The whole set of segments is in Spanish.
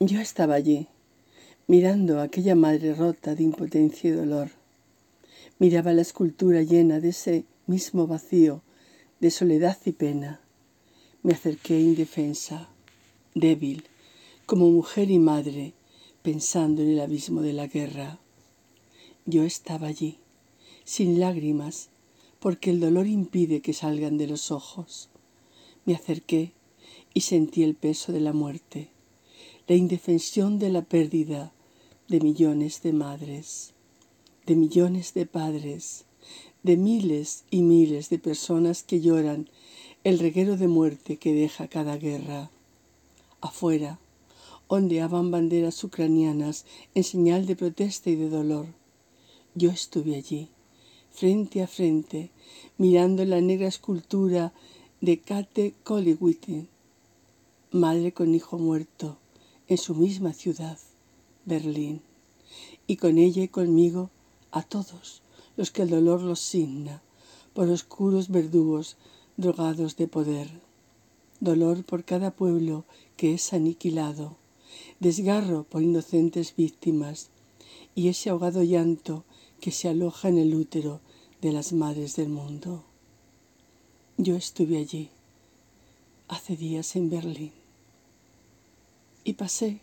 Yo estaba allí, mirando a aquella madre rota de impotencia y dolor. Miraba la escultura llena de ese mismo vacío, de soledad y pena. Me acerqué indefensa, débil, como mujer y madre, pensando en el abismo de la guerra. Yo estaba allí, sin lágrimas, porque el dolor impide que salgan de los ojos. Me acerqué y sentí el peso de la muerte la indefensión de la pérdida de millones de madres, de millones de padres, de miles y miles de personas que lloran el reguero de muerte que deja cada guerra. Afuera, ondeaban banderas ucranianas en señal de protesta y de dolor. Yo estuve allí, frente a frente, mirando la negra escultura de Kate Kollwittin, madre con hijo muerto, en su misma ciudad, Berlín, y con ella y conmigo a todos los que el dolor los signa por oscuros verdugos drogados de poder. Dolor por cada pueblo que es aniquilado, desgarro por inocentes víctimas y ese ahogado llanto que se aloja en el útero de las madres del mundo. Yo estuve allí hace días en Berlín y pasé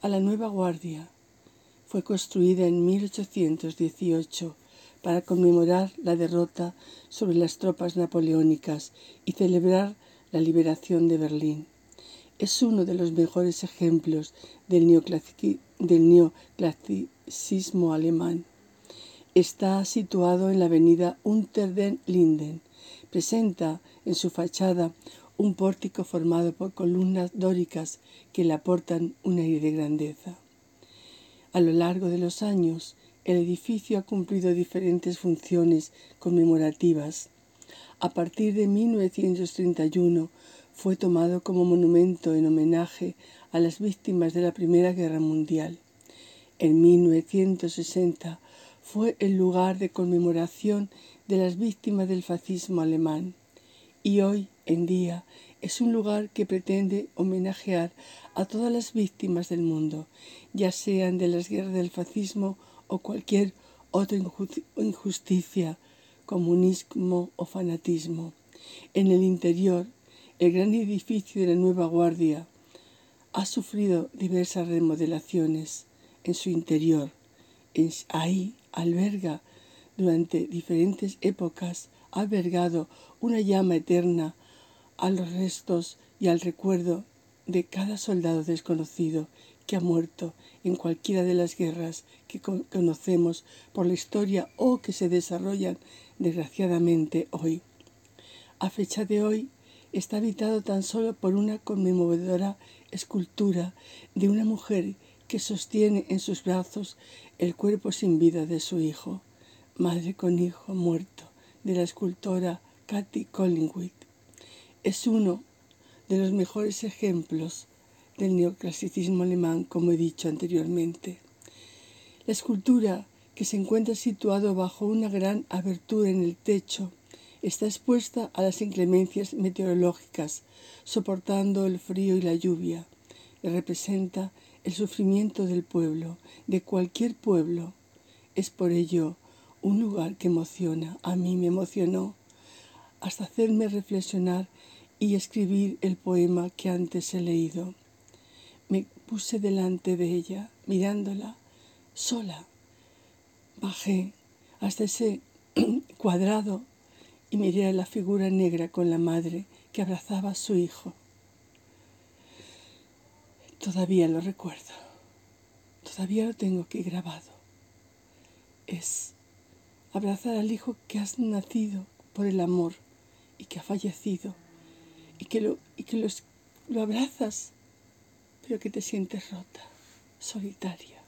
a la nueva guardia. Fue construida en 1818 para conmemorar la derrota sobre las tropas napoleónicas y celebrar la liberación de Berlín. Es uno de los mejores ejemplos del, neoclasicismo alemán. Está situado en la avenida Unter den Linden. Presenta en su fachada un pórtico formado por columnas dóricas que le aportan un aire de grandeza. A lo largo de los años, el edificio ha cumplido diferentes funciones conmemorativas. A partir de 1931 fue tomado como monumento en homenaje a las víctimas de la Primera Guerra Mundial. En 1960 fue el lugar de conmemoración de las víctimas del fascismo alemán y hoy en día es un lugar que pretende homenajear a todas las víctimas del mundo, ya sean de las guerras del fascismo o cualquier otra injusticia, comunismo o fanatismo. En el interior, el gran edificio de la Nueva Guardia ha sufrido diversas remodelaciones en su interior. Ahí alberga durante diferentes épocas ha albergado una llama eterna a los restos y al recuerdo de cada soldado desconocido que ha muerto en cualquiera de las guerras que conocemos por la historia o que se desarrollan desgraciadamente hoy. A fecha de hoy está habitado tan solo por una conmemoradora escultura de una mujer que sostiene en sus brazos el cuerpo sin vida de su hijo, madre con hijo muerto, de la escultora Cathy Collingwood es uno de los mejores ejemplos del neoclasicismo alemán, como he dicho anteriormente. La escultura, que se encuentra situado bajo una gran abertura en el techo, está expuesta a las inclemencias meteorológicas, soportando el frío y la lluvia, representa el sufrimiento del pueblo, de cualquier pueblo. Es por ello un lugar que emociona, a mí me emocionó, hasta hacerme reflexionar y escribir el poema que antes he leído. Me puse delante de ella, mirándola, sola. Bajé hasta ese cuadrado y miré a la figura negra con la madre que abrazaba a su hijo. Todavía lo recuerdo, todavía lo tengo aquí grabado. Es abrazar al hijo que has nacido por el amor y que ha fallecido y que lo, y que lo abrazas, pero que te sientes rota, solitaria.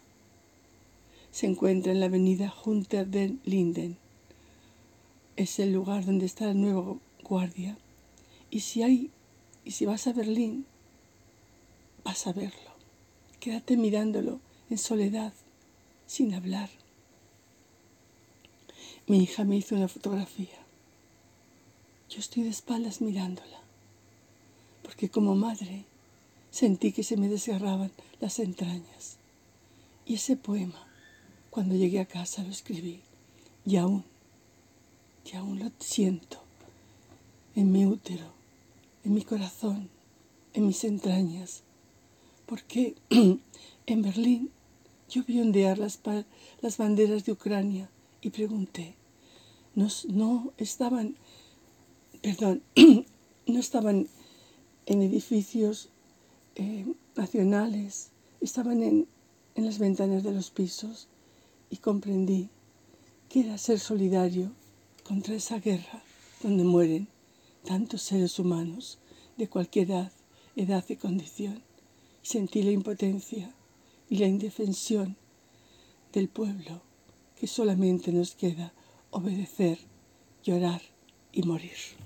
Se encuentra en la avenida Hunter den Linden. Es el lugar donde está la nueva guardia. Y si hay, y si vas a Berlín, vas a verlo. Quédate mirándolo en soledad, sin hablar. Mi hija me hizo una fotografía. Yo estoy de espaldas mirándola porque como madre sentí que se me desgarraban las entrañas. Y ese poema, cuando llegué a casa, lo escribí. Y aún, y aún lo siento en mi útero, en mi corazón, en mis entrañas. Porque en Berlín yo vi ondear las, las banderas de Ucrania y pregunté, ¿no, no estaban, perdón, no estaban en edificios eh, nacionales, estaban en, en las ventanas de los pisos y comprendí que era ser solidario contra esa guerra donde mueren tantos seres humanos de cualquier edad, edad y condición. Sentí la impotencia y la indefensión del pueblo que solamente nos queda obedecer, llorar y morir.